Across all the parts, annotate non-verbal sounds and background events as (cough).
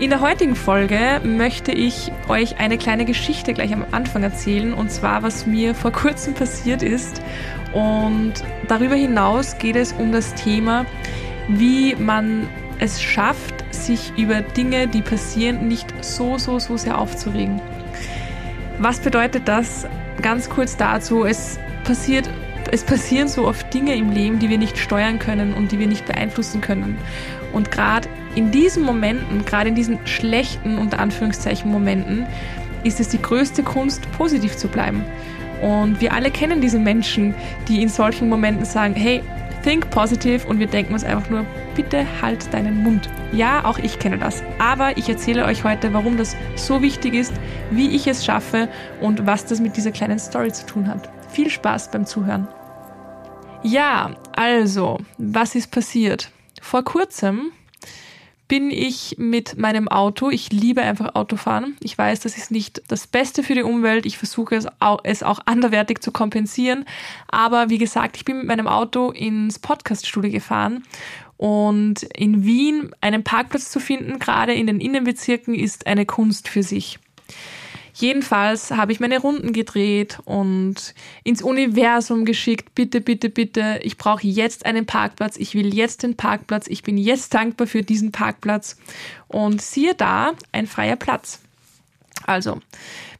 In der heutigen Folge möchte ich euch eine kleine Geschichte gleich am Anfang erzählen und zwar, was mir vor kurzem passiert ist. Und darüber hinaus geht es um das Thema, wie man es schafft, sich über Dinge, die passieren, nicht so, so, so sehr aufzuregen. Was bedeutet das? Ganz kurz dazu, es passiert es passieren so oft Dinge im Leben, die wir nicht steuern können und die wir nicht beeinflussen können. Und gerade in diesen Momenten, gerade in diesen schlechten, unter Anführungszeichen Momenten, ist es die größte Kunst, positiv zu bleiben. Und wir alle kennen diese Menschen, die in solchen Momenten sagen, hey, think positive und wir denken uns einfach nur, bitte halt deinen Mund. Ja, auch ich kenne das. Aber ich erzähle euch heute, warum das so wichtig ist, wie ich es schaffe und was das mit dieser kleinen Story zu tun hat. Viel Spaß beim Zuhören. Ja, also, was ist passiert? Vor kurzem bin ich mit meinem Auto. Ich liebe einfach Autofahren. Ich weiß, das ist nicht das Beste für die Umwelt. Ich versuche es auch, es auch anderwertig zu kompensieren. Aber wie gesagt, ich bin mit meinem Auto ins Podcaststudio gefahren. Und in Wien einen Parkplatz zu finden, gerade in den Innenbezirken, ist eine Kunst für sich. Jedenfalls habe ich meine Runden gedreht und ins Universum geschickt. Bitte, bitte, bitte, ich brauche jetzt einen Parkplatz. Ich will jetzt den Parkplatz. Ich bin jetzt dankbar für diesen Parkplatz. Und siehe da, ein freier Platz. Also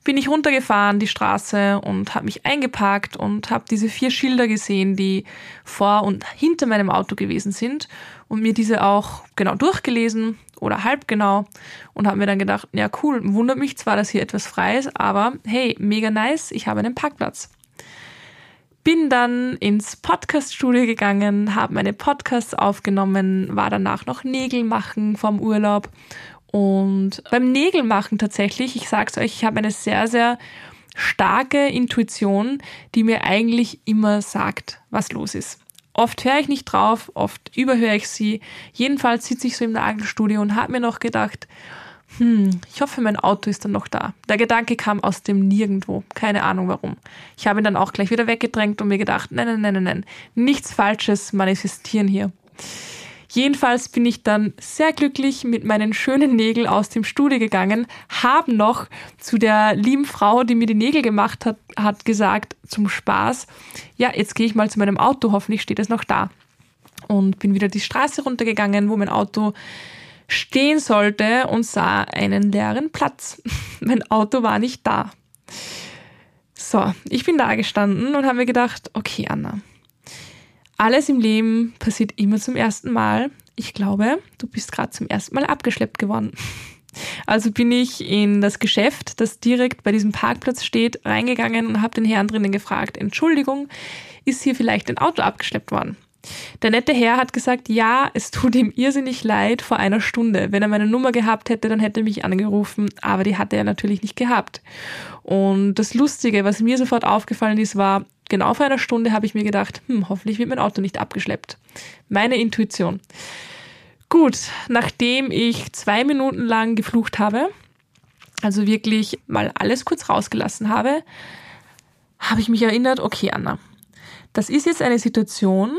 bin ich runtergefahren die Straße und habe mich eingeparkt und habe diese vier Schilder gesehen, die vor und hinter meinem Auto gewesen sind und mir diese auch genau durchgelesen oder halb genau und habe mir dann gedacht, ja cool, wundert mich zwar, dass hier etwas frei ist, aber hey, mega nice, ich habe einen Parkplatz. Bin dann ins Podcaststudio gegangen, habe meine Podcasts aufgenommen, war danach noch Nägel machen vom Urlaub und beim Nägelmachen tatsächlich, ich sag's euch, ich habe eine sehr, sehr starke Intuition, die mir eigentlich immer sagt, was los ist. Oft höre ich nicht drauf, oft überhöre ich sie. Jedenfalls sitze ich so im Nagelstudio und habe mir noch gedacht, hm, ich hoffe, mein Auto ist dann noch da. Der Gedanke kam aus dem Nirgendwo. Keine Ahnung warum. Ich habe ihn dann auch gleich wieder weggedrängt und mir gedacht, nein, nein, nein, nein, nein. Nichts Falsches manifestieren hier. Jedenfalls bin ich dann sehr glücklich mit meinen schönen Nägeln aus dem Studio gegangen, habe noch zu der lieben Frau, die mir die Nägel gemacht hat, hat gesagt, zum Spaß, ja, jetzt gehe ich mal zu meinem Auto, hoffentlich steht es noch da. Und bin wieder die Straße runtergegangen, wo mein Auto stehen sollte und sah einen leeren Platz. (laughs) mein Auto war nicht da. So, ich bin da gestanden und habe mir gedacht, okay, Anna, alles im Leben passiert immer zum ersten Mal. Ich glaube, du bist gerade zum ersten Mal abgeschleppt geworden. (laughs) Also bin ich in das Geschäft, das direkt bei diesem Parkplatz steht, reingegangen und habe den Herrn drinnen gefragt, Entschuldigung, ist hier vielleicht ein Auto abgeschleppt worden? Der nette Herr hat gesagt, ja, es tut ihm irrsinnig leid vor einer Stunde. Wenn er meine Nummer gehabt hätte, dann hätte er mich angerufen, aber die hatte er natürlich nicht gehabt. Und das Lustige, was mir sofort aufgefallen ist, war, genau vor einer Stunde habe ich mir gedacht, hm, hoffentlich wird mein Auto nicht abgeschleppt. Meine Intuition. Gut, nachdem ich zwei Minuten lang geflucht habe, also wirklich mal alles kurz rausgelassen habe, habe ich mich erinnert, okay, Anna, das ist jetzt eine Situation,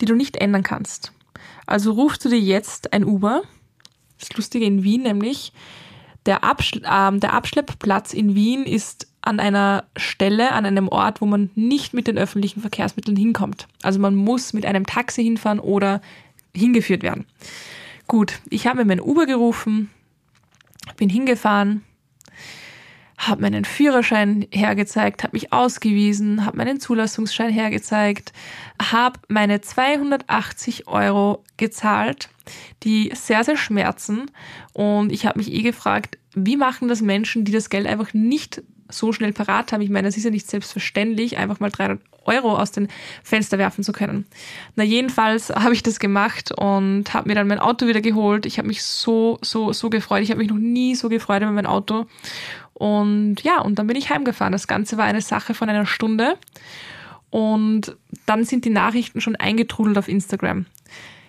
die du nicht ändern kannst. Also rufst du dir jetzt ein Uber. Das Lustige in Wien nämlich, der, Abschle äh, der Abschleppplatz in Wien ist an einer Stelle, an einem Ort, wo man nicht mit den öffentlichen Verkehrsmitteln hinkommt. Also man muss mit einem Taxi hinfahren oder hingeführt werden. Gut, ich habe mir mein Uber gerufen, bin hingefahren, habe meinen Führerschein hergezeigt, habe mich ausgewiesen, habe meinen Zulassungsschein hergezeigt, habe meine 280 Euro gezahlt, die sehr, sehr schmerzen. Und ich habe mich eh gefragt, wie machen das Menschen, die das Geld einfach nicht so schnell parat haben? Ich meine, es ist ja nicht selbstverständlich, einfach mal 300 Euro aus den Fenster werfen zu können. Na, jedenfalls habe ich das gemacht und habe mir dann mein Auto wieder geholt. Ich habe mich so, so, so gefreut. Ich habe mich noch nie so gefreut über mein Auto Und ja, und dann bin ich heimgefahren. Das Ganze war eine Sache von einer Stunde. Und dann sind die Nachrichten schon eingetrudelt auf Instagram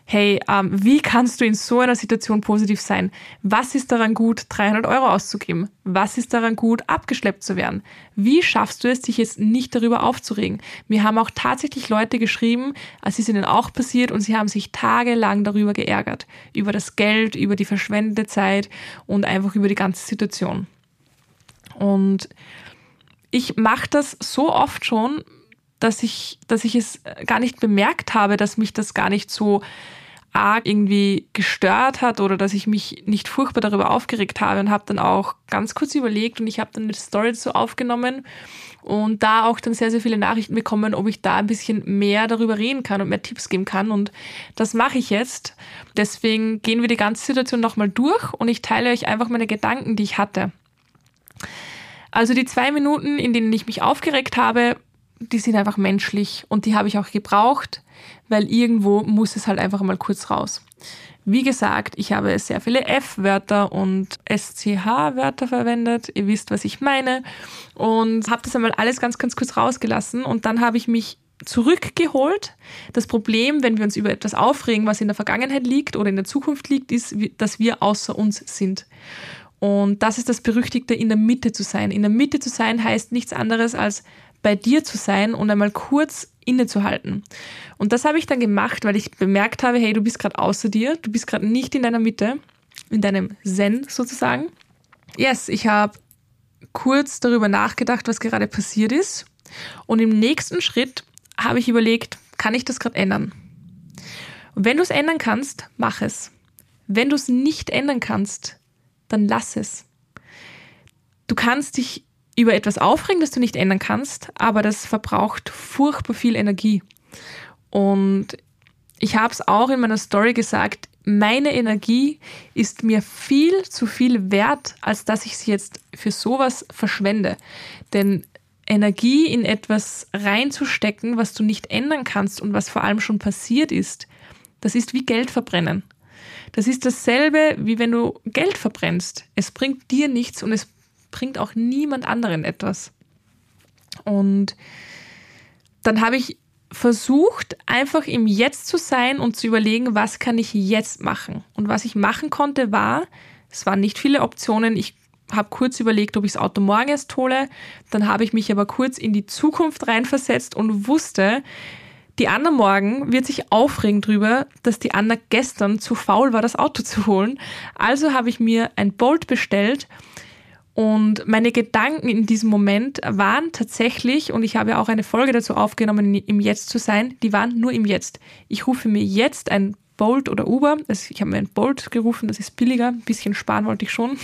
hey, ähm, wie kannst du in so einer Situation positiv sein? Was ist daran gut, 300 Euro auszugeben? Was ist daran gut, abgeschleppt zu werden? Wie schaffst du es, dich jetzt nicht darüber aufzuregen? Mir haben auch tatsächlich Leute geschrieben, es ist ihnen auch passiert und sie haben sich tagelang darüber geärgert. Über das Geld, über die verschwendete Zeit und einfach über die ganze Situation. Und ich mache das so oft schon, dass ich, dass ich es gar nicht bemerkt habe, dass mich das gar nicht so arg irgendwie gestört hat oder dass ich mich nicht furchtbar darüber aufgeregt habe und habe dann auch ganz kurz überlegt und ich habe dann eine Story dazu aufgenommen und da auch dann sehr, sehr viele Nachrichten bekommen, ob ich da ein bisschen mehr darüber reden kann und mehr Tipps geben kann und das mache ich jetzt. Deswegen gehen wir die ganze Situation nochmal durch und ich teile euch einfach meine Gedanken, die ich hatte. Also die zwei Minuten, in denen ich mich aufgeregt habe, die sind einfach menschlich und die habe ich auch gebraucht, weil irgendwo muss es halt einfach mal kurz raus. Wie gesagt, ich habe sehr viele F-Wörter und SCH-Wörter verwendet. Ihr wisst, was ich meine. Und habe das einmal alles ganz, ganz kurz rausgelassen. Und dann habe ich mich zurückgeholt. Das Problem, wenn wir uns über etwas aufregen, was in der Vergangenheit liegt oder in der Zukunft liegt, ist, dass wir außer uns sind. Und das ist das Berüchtigte, in der Mitte zu sein. In der Mitte zu sein heißt nichts anderes als bei dir zu sein und einmal kurz innezuhalten. Und das habe ich dann gemacht, weil ich bemerkt habe, hey, du bist gerade außer dir, du bist gerade nicht in deiner Mitte, in deinem Zen sozusagen. Yes, ich habe kurz darüber nachgedacht, was gerade passiert ist. Und im nächsten Schritt habe ich überlegt, kann ich das gerade ändern? Und wenn du es ändern kannst, mach es. Wenn du es nicht ändern kannst, dann lass es. Du kannst dich über etwas aufregen, das du nicht ändern kannst, aber das verbraucht furchtbar viel Energie. Und ich habe es auch in meiner Story gesagt, meine Energie ist mir viel zu viel wert, als dass ich sie jetzt für sowas verschwende. Denn Energie in etwas reinzustecken, was du nicht ändern kannst und was vor allem schon passiert ist, das ist wie Geld verbrennen. Das ist dasselbe, wie wenn du Geld verbrennst. Es bringt dir nichts und es bringt auch niemand anderen etwas. Und dann habe ich versucht, einfach im Jetzt zu sein und zu überlegen, was kann ich jetzt machen. Und was ich machen konnte, war, es waren nicht viele Optionen. Ich habe kurz überlegt, ob ich das Auto morgen erst hole. Dann habe ich mich aber kurz in die Zukunft reinversetzt und wusste, die Anna morgen wird sich aufregen drüber, dass die Anna gestern zu faul war, das Auto zu holen. Also habe ich mir ein Bolt bestellt und meine Gedanken in diesem Moment waren tatsächlich, und ich habe ja auch eine Folge dazu aufgenommen, im Jetzt zu sein, die waren nur im Jetzt. Ich rufe mir jetzt ein Bolt oder Uber. Also ich habe mir ein Bolt gerufen, das ist billiger, ein bisschen sparen wollte ich schon.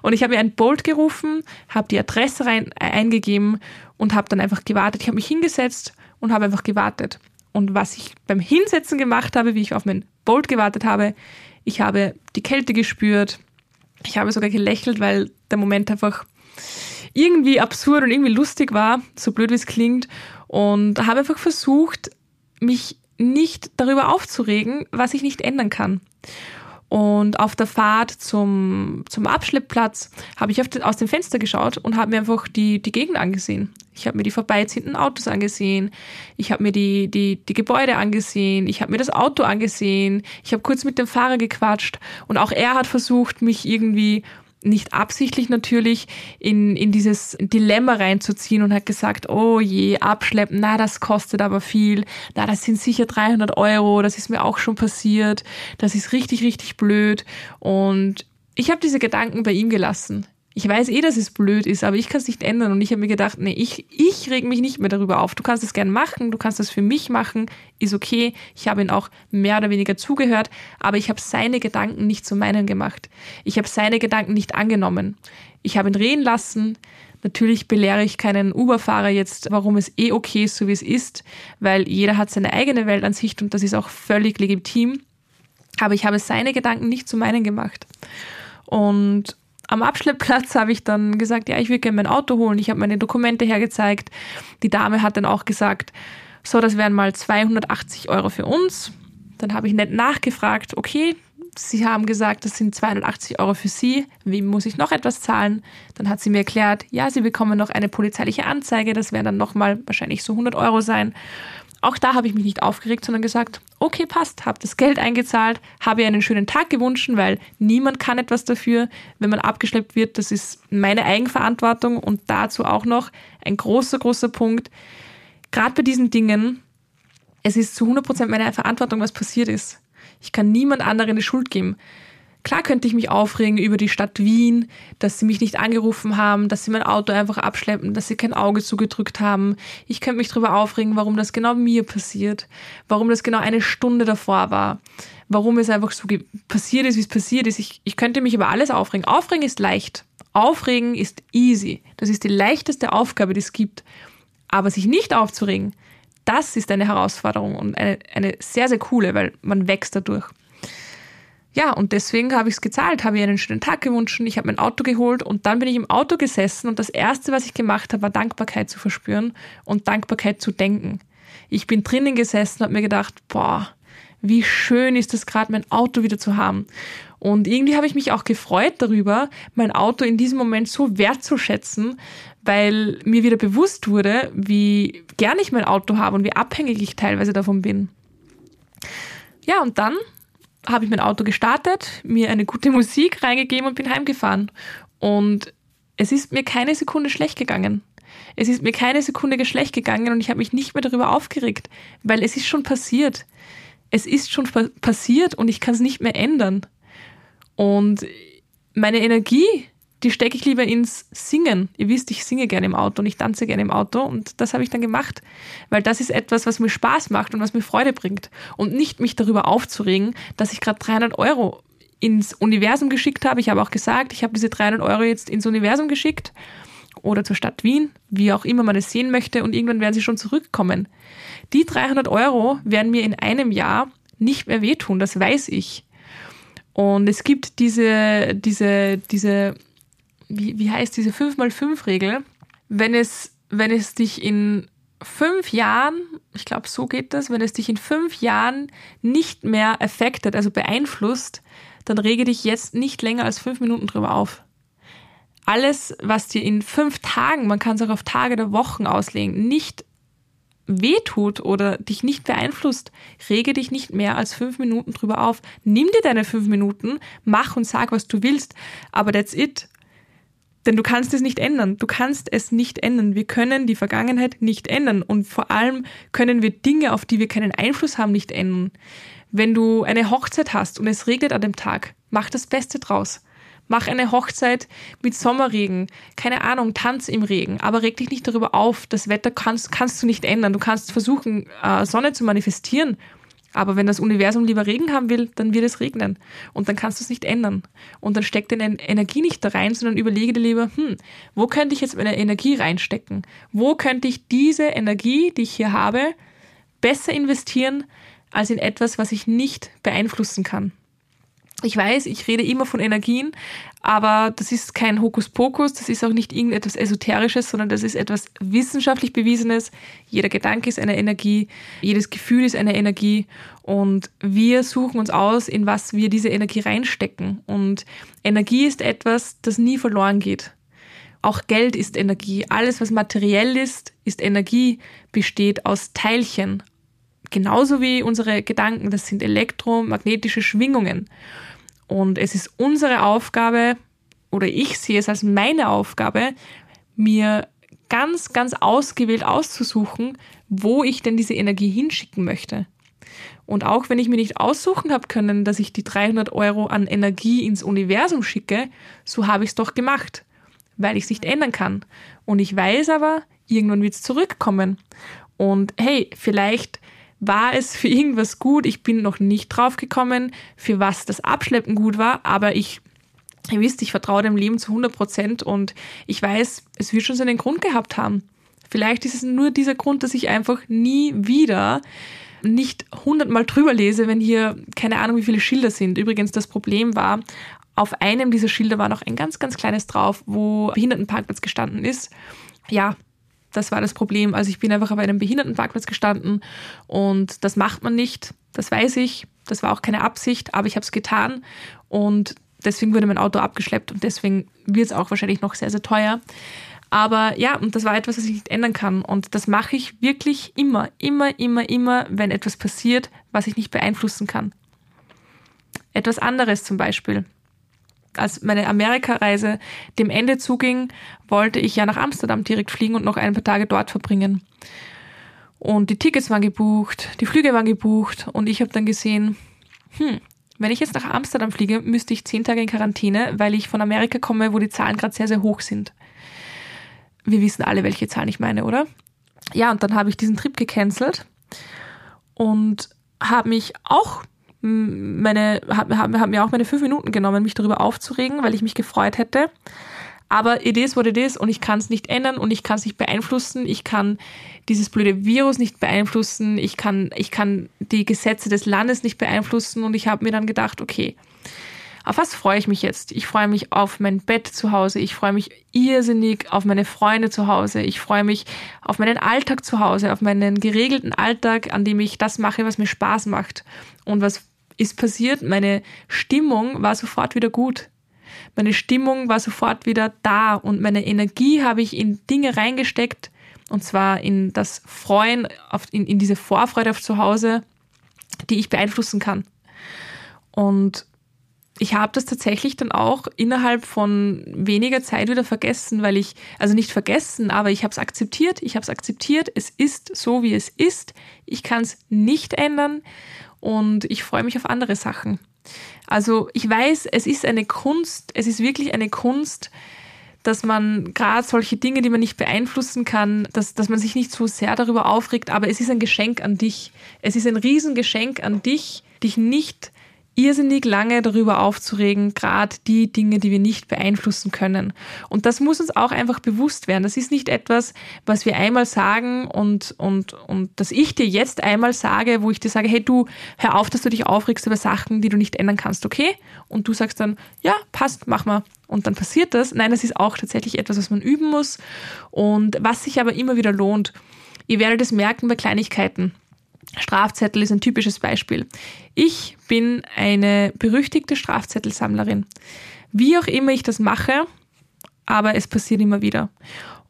Und ich habe mir ein Bolt gerufen, habe die Adresse rein, äh, eingegeben und habe dann einfach gewartet. Ich habe mich hingesetzt und habe einfach gewartet. Und was ich beim Hinsetzen gemacht habe, wie ich auf mein Bolt gewartet habe, ich habe die Kälte gespürt, ich habe sogar gelächelt, weil der Moment einfach irgendwie absurd und irgendwie lustig war, so blöd wie es klingt. Und habe einfach versucht, mich nicht darüber aufzuregen, was ich nicht ändern kann. Und auf der Fahrt zum, zum Abschleppplatz habe ich den, aus dem Fenster geschaut und habe mir einfach die, die Gegend angesehen. Ich habe mir die vorbeiziehenden Autos angesehen. Ich habe mir die, die, die Gebäude angesehen. Ich habe mir das Auto angesehen. Ich habe kurz mit dem Fahrer gequatscht. Und auch er hat versucht, mich irgendwie nicht absichtlich natürlich, in, in dieses Dilemma reinzuziehen und hat gesagt, oh je, abschleppen, na, das kostet aber viel, na, das sind sicher 300 Euro, das ist mir auch schon passiert, das ist richtig, richtig blöd. Und ich habe diese Gedanken bei ihm gelassen ich weiß eh, dass es blöd ist, aber ich kann es nicht ändern. Und ich habe mir gedacht, nee, ich, ich reg mich nicht mehr darüber auf. Du kannst es gern machen, du kannst das für mich machen, ist okay. Ich habe ihn auch mehr oder weniger zugehört, aber ich habe seine Gedanken nicht zu meinen gemacht. Ich habe seine Gedanken nicht angenommen. Ich habe ihn reden lassen. Natürlich belehre ich keinen Uber-Fahrer jetzt, warum es eh okay ist, so wie es ist, weil jeder hat seine eigene Weltansicht und das ist auch völlig legitim. Aber ich habe seine Gedanken nicht zu meinen gemacht. Und am Abschleppplatz habe ich dann gesagt, ja, ich will gerne mein Auto holen. Ich habe meine Dokumente hergezeigt. Die Dame hat dann auch gesagt, so, das wären mal 280 Euro für uns. Dann habe ich nett nachgefragt, okay, Sie haben gesagt, das sind 280 Euro für Sie. Wie muss ich noch etwas zahlen? Dann hat sie mir erklärt, ja, Sie bekommen noch eine polizeiliche Anzeige. Das werden dann nochmal wahrscheinlich so 100 Euro sein. Auch da habe ich mich nicht aufgeregt, sondern gesagt, okay, passt, habe das Geld eingezahlt, habe ihr einen schönen Tag gewünscht, weil niemand kann etwas dafür, wenn man abgeschleppt wird. Das ist meine Eigenverantwortung und dazu auch noch ein großer, großer Punkt. Gerade bei diesen Dingen, es ist zu 100% meine Verantwortung, was passiert ist. Ich kann niemand anderen die Schuld geben. Klar könnte ich mich aufregen über die Stadt Wien, dass sie mich nicht angerufen haben, dass sie mein Auto einfach abschleppen, dass sie kein Auge zugedrückt haben. Ich könnte mich darüber aufregen, warum das genau mir passiert, warum das genau eine Stunde davor war, warum es einfach so passiert ist, wie es passiert ist. Ich, ich könnte mich über alles aufregen. Aufregen ist leicht. Aufregen ist easy. Das ist die leichteste Aufgabe, die es gibt. Aber sich nicht aufzuregen, das ist eine Herausforderung und eine, eine sehr, sehr coole, weil man wächst dadurch. Ja, und deswegen habe ich es gezahlt, habe ihr einen schönen Tag gewünscht, ich habe mein Auto geholt und dann bin ich im Auto gesessen und das Erste, was ich gemacht habe, war Dankbarkeit zu verspüren und Dankbarkeit zu denken. Ich bin drinnen gesessen und habe mir gedacht, boah, wie schön ist es gerade, mein Auto wieder zu haben. Und irgendwie habe ich mich auch gefreut darüber, mein Auto in diesem Moment so wertzuschätzen, weil mir wieder bewusst wurde, wie gern ich mein Auto habe und wie abhängig ich teilweise davon bin. Ja, und dann habe ich mein Auto gestartet, mir eine gute Musik reingegeben und bin heimgefahren. Und es ist mir keine Sekunde schlecht gegangen. Es ist mir keine Sekunde schlecht gegangen und ich habe mich nicht mehr darüber aufgeregt, weil es ist schon passiert. Es ist schon passiert und ich kann es nicht mehr ändern. Und meine Energie die stecke ich lieber ins Singen. Ihr wisst, ich singe gerne im Auto und ich tanze gerne im Auto und das habe ich dann gemacht, weil das ist etwas, was mir Spaß macht und was mir Freude bringt und nicht mich darüber aufzuregen, dass ich gerade 300 Euro ins Universum geschickt habe. Ich habe auch gesagt, ich habe diese 300 Euro jetzt ins Universum geschickt oder zur Stadt Wien, wie auch immer man es sehen möchte und irgendwann werden sie schon zurückkommen. Die 300 Euro werden mir in einem Jahr nicht mehr wehtun, das weiß ich. Und es gibt diese, diese, diese wie, wie heißt diese 5x5-Regel? Wenn es, wenn es dich in fünf Jahren, ich glaube, so geht das, wenn es dich in fünf Jahren nicht mehr affected, also beeinflusst, dann rege dich jetzt nicht länger als fünf Minuten drüber auf. Alles, was dir in fünf Tagen, man kann es auch auf Tage der Wochen auslegen, nicht wehtut oder dich nicht beeinflusst, rege dich nicht mehr als fünf Minuten drüber auf. Nimm dir deine fünf Minuten, mach und sag, was du willst, aber that's it. Denn du kannst es nicht ändern. Du kannst es nicht ändern. Wir können die Vergangenheit nicht ändern. Und vor allem können wir Dinge, auf die wir keinen Einfluss haben, nicht ändern. Wenn du eine Hochzeit hast und es regnet an dem Tag, mach das Beste draus. Mach eine Hochzeit mit Sommerregen. Keine Ahnung, tanz im Regen. Aber reg dich nicht darüber auf. Das Wetter kannst, kannst du nicht ändern. Du kannst versuchen, äh, Sonne zu manifestieren. Aber wenn das Universum lieber Regen haben will, dann wird es regnen. Und dann kannst du es nicht ändern. Und dann steckt deine Energie nicht da rein, sondern überlege dir lieber, hm, wo könnte ich jetzt meine Energie reinstecken? Wo könnte ich diese Energie, die ich hier habe, besser investieren als in etwas, was ich nicht beeinflussen kann? Ich weiß, ich rede immer von Energien, aber das ist kein Hokuspokus, das ist auch nicht irgendetwas Esoterisches, sondern das ist etwas wissenschaftlich Bewiesenes. Jeder Gedanke ist eine Energie, jedes Gefühl ist eine Energie und wir suchen uns aus, in was wir diese Energie reinstecken. Und Energie ist etwas, das nie verloren geht. Auch Geld ist Energie. Alles, was materiell ist, ist Energie, besteht aus Teilchen. Genauso wie unsere Gedanken, das sind elektromagnetische Schwingungen. Und es ist unsere Aufgabe, oder ich sehe es als meine Aufgabe, mir ganz, ganz ausgewählt auszusuchen, wo ich denn diese Energie hinschicken möchte. Und auch wenn ich mir nicht aussuchen habe können, dass ich die 300 Euro an Energie ins Universum schicke, so habe ich es doch gemacht, weil ich es nicht ändern kann. Und ich weiß aber, irgendwann wird es zurückkommen. Und hey, vielleicht war es für irgendwas gut. Ich bin noch nicht drauf gekommen, für was das Abschleppen gut war, aber ich, ihr wisst, ich vertraue dem Leben zu 100 Prozent und ich weiß, es wird schon seinen Grund gehabt haben. Vielleicht ist es nur dieser Grund, dass ich einfach nie wieder nicht hundertmal drüber lese, wenn hier keine Ahnung, wie viele Schilder sind. Übrigens, das Problem war, auf einem dieser Schilder war noch ein ganz, ganz kleines drauf, wo Behindertenparkplatz gestanden ist. Ja, das war das Problem. Also ich bin einfach auf einem Behindertenparkplatz gestanden und das macht man nicht. Das weiß ich. Das war auch keine Absicht, aber ich habe es getan und deswegen wurde mein Auto abgeschleppt und deswegen wird es auch wahrscheinlich noch sehr, sehr teuer. Aber ja, und das war etwas, was ich nicht ändern kann. Und das mache ich wirklich immer, immer, immer, immer, wenn etwas passiert, was ich nicht beeinflussen kann. Etwas anderes zum Beispiel. Als meine Amerikareise dem Ende zuging, wollte ich ja nach Amsterdam direkt fliegen und noch ein paar Tage dort verbringen. Und die Tickets waren gebucht, die Flüge waren gebucht und ich habe dann gesehen, hm, wenn ich jetzt nach Amsterdam fliege, müsste ich zehn Tage in Quarantäne, weil ich von Amerika komme, wo die Zahlen gerade sehr, sehr hoch sind. Wir wissen alle, welche Zahlen ich meine, oder? Ja, und dann habe ich diesen Trip gecancelt und habe mich auch meine, habe hab, hab mir auch meine fünf Minuten genommen, mich darüber aufzuregen, weil ich mich gefreut hätte. Aber it is what it is und ich kann es nicht ändern und ich kann es nicht beeinflussen. Ich kann dieses blöde Virus nicht beeinflussen. Ich kann, ich kann die Gesetze des Landes nicht beeinflussen und ich habe mir dann gedacht, okay, auf was freue ich mich jetzt? Ich freue mich auf mein Bett zu Hause. Ich freue mich irrsinnig auf meine Freunde zu Hause. Ich freue mich auf meinen Alltag zu Hause, auf meinen geregelten Alltag, an dem ich das mache, was mir Spaß macht. Und was ist passiert? Meine Stimmung war sofort wieder gut. Meine Stimmung war sofort wieder da und meine Energie habe ich in Dinge reingesteckt, und zwar in das Freuen, auf, in, in diese Vorfreude auf zu Hause, die ich beeinflussen kann. Und ich habe das tatsächlich dann auch innerhalb von weniger Zeit wieder vergessen, weil ich, also nicht vergessen, aber ich habe es akzeptiert, ich habe es akzeptiert, es ist so, wie es ist, ich kann es nicht ändern und ich freue mich auf andere Sachen. Also ich weiß, es ist eine Kunst, es ist wirklich eine Kunst, dass man gerade solche Dinge, die man nicht beeinflussen kann, dass, dass man sich nicht so sehr darüber aufregt, aber es ist ein Geschenk an dich. Es ist ein Riesengeschenk an dich, dich nicht irrsinnig lange darüber aufzuregen, gerade die Dinge, die wir nicht beeinflussen können. Und das muss uns auch einfach bewusst werden. Das ist nicht etwas, was wir einmal sagen und, und, und dass ich dir jetzt einmal sage, wo ich dir sage, hey du, hör auf, dass du dich aufregst über Sachen, die du nicht ändern kannst, okay? Und du sagst dann, ja, passt, mach mal. Und dann passiert das. Nein, das ist auch tatsächlich etwas, was man üben muss und was sich aber immer wieder lohnt. Ihr werdet es merken bei Kleinigkeiten. Strafzettel ist ein typisches Beispiel. Ich bin eine berüchtigte Strafzettelsammlerin. Wie auch immer ich das mache, aber es passiert immer wieder.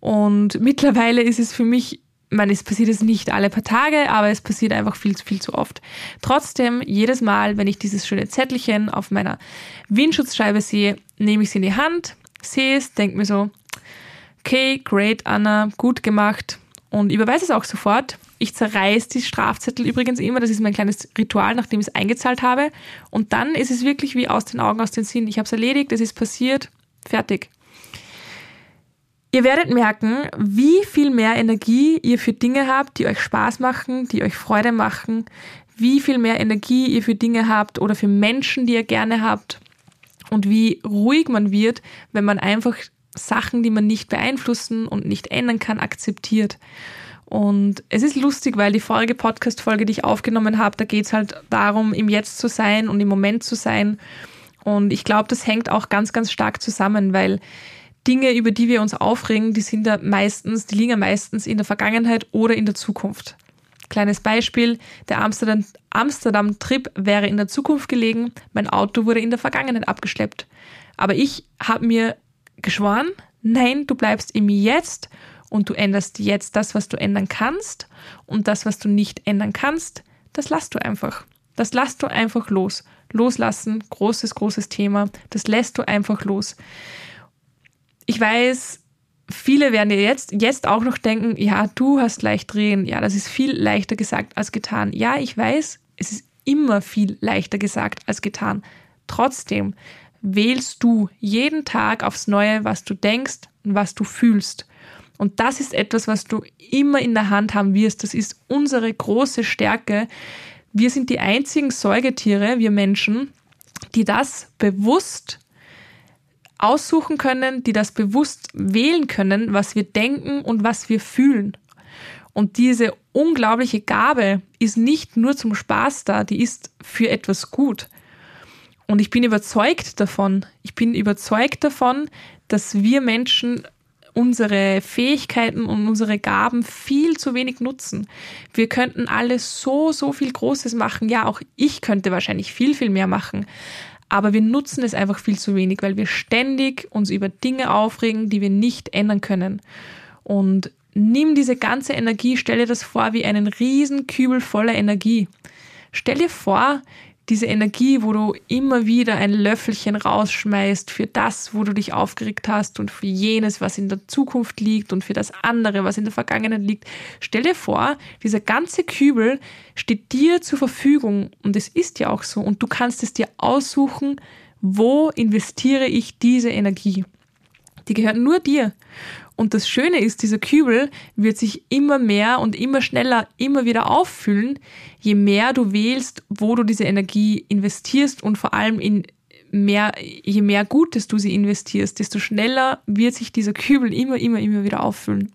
Und mittlerweile ist es für mich, man, es passiert es nicht alle paar Tage, aber es passiert einfach viel, viel zu oft. Trotzdem, jedes Mal, wenn ich dieses schöne Zettelchen auf meiner Windschutzscheibe sehe, nehme ich es in die Hand, sehe es, denke mir so, okay, great, Anna, gut gemacht und überweise es auch sofort ich zerreiße die Strafzettel übrigens immer. Das ist mein kleines Ritual, nachdem ich es eingezahlt habe. Und dann ist es wirklich wie aus den Augen, aus den Sinn. Ich habe es erledigt, es ist passiert, fertig. Ihr werdet merken, wie viel mehr Energie ihr für Dinge habt, die euch Spaß machen, die euch Freude machen, wie viel mehr Energie ihr für Dinge habt oder für Menschen, die ihr gerne habt und wie ruhig man wird, wenn man einfach Sachen, die man nicht beeinflussen und nicht ändern kann, akzeptiert. Und es ist lustig, weil die vorige Podcast-Folge, die ich aufgenommen habe, da geht es halt darum, im Jetzt zu sein und im Moment zu sein. Und ich glaube, das hängt auch ganz, ganz stark zusammen, weil Dinge, über die wir uns aufregen, die sind ja meistens, die liegen ja meistens in der Vergangenheit oder in der Zukunft. Kleines Beispiel, der Amsterdam, Amsterdam-Trip wäre in der Zukunft gelegen, mein Auto wurde in der Vergangenheit abgeschleppt. Aber ich habe mir geschworen, nein, du bleibst im Jetzt und du änderst jetzt das, was du ändern kannst und das, was du nicht ändern kannst, das lässt du einfach. Das lässt du einfach los. Loslassen, großes, großes Thema. Das lässt du einfach los. Ich weiß, viele werden dir jetzt, jetzt auch noch denken, ja, du hast leicht drehen. Ja, das ist viel leichter gesagt als getan. Ja, ich weiß, es ist immer viel leichter gesagt als getan. Trotzdem wählst du jeden Tag aufs Neue, was du denkst und was du fühlst. Und das ist etwas, was du immer in der Hand haben wirst. Das ist unsere große Stärke. Wir sind die einzigen Säugetiere, wir Menschen, die das bewusst aussuchen können, die das bewusst wählen können, was wir denken und was wir fühlen. Und diese unglaubliche Gabe ist nicht nur zum Spaß da, die ist für etwas gut. Und ich bin überzeugt davon, ich bin überzeugt davon, dass wir Menschen unsere Fähigkeiten und unsere Gaben viel zu wenig nutzen. Wir könnten alles so, so viel Großes machen. Ja, auch ich könnte wahrscheinlich viel, viel mehr machen. Aber wir nutzen es einfach viel zu wenig, weil wir ständig uns über Dinge aufregen, die wir nicht ändern können. Und nimm diese ganze Energie, stell dir das vor wie einen riesen Kübel voller Energie. Stell dir vor, diese Energie, wo du immer wieder ein Löffelchen rausschmeißt für das, wo du dich aufgeregt hast und für jenes, was in der Zukunft liegt und für das andere, was in der Vergangenheit liegt. Stell dir vor, dieser ganze Kübel steht dir zur Verfügung und es ist ja auch so und du kannst es dir aussuchen, wo investiere ich diese Energie. Die gehört nur dir. Und das Schöne ist, dieser Kübel wird sich immer mehr und immer schneller immer wieder auffüllen, je mehr du wählst, wo du diese Energie investierst und vor allem in mehr, je mehr Gutes du sie investierst, desto schneller wird sich dieser Kübel immer, immer, immer wieder auffüllen.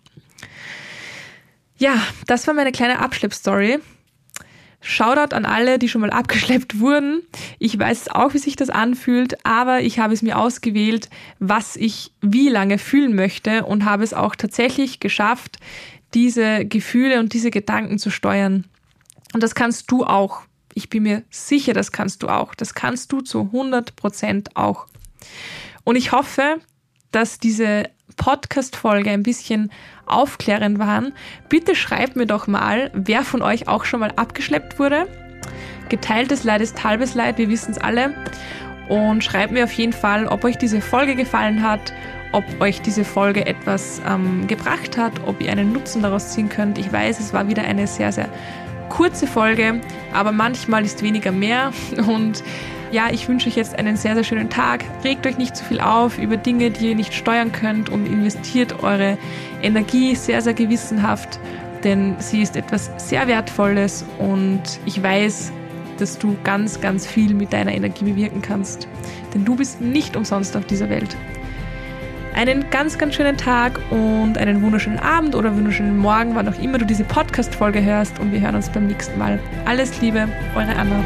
Ja, das war meine kleine Abschleppstory. Shoutout an alle, die schon mal abgeschleppt wurden. Ich weiß auch, wie sich das anfühlt, aber ich habe es mir ausgewählt, was ich wie lange fühlen möchte und habe es auch tatsächlich geschafft, diese Gefühle und diese Gedanken zu steuern. Und das kannst du auch. Ich bin mir sicher, das kannst du auch. Das kannst du zu 100 Prozent auch. Und ich hoffe, dass diese Podcast-Folge ein bisschen aufklärend waren, bitte schreibt mir doch mal, wer von euch auch schon mal abgeschleppt wurde. Geteiltes Leid ist halbes Leid, wir wissen es alle. Und schreibt mir auf jeden Fall, ob euch diese Folge gefallen hat, ob euch diese Folge etwas ähm, gebracht hat, ob ihr einen Nutzen daraus ziehen könnt. Ich weiß, es war wieder eine sehr, sehr kurze Folge, aber manchmal ist weniger mehr (laughs) und ja, ich wünsche euch jetzt einen sehr, sehr schönen Tag. Regt euch nicht zu viel auf über Dinge, die ihr nicht steuern könnt und investiert eure Energie sehr, sehr gewissenhaft, denn sie ist etwas sehr Wertvolles und ich weiß, dass du ganz, ganz viel mit deiner Energie bewirken kannst. Denn du bist nicht umsonst auf dieser Welt. Einen ganz, ganz schönen Tag und einen wunderschönen Abend oder wunderschönen Morgen, wann auch immer du diese Podcast-Folge hörst und wir hören uns beim nächsten Mal. Alles Liebe, eure Anna.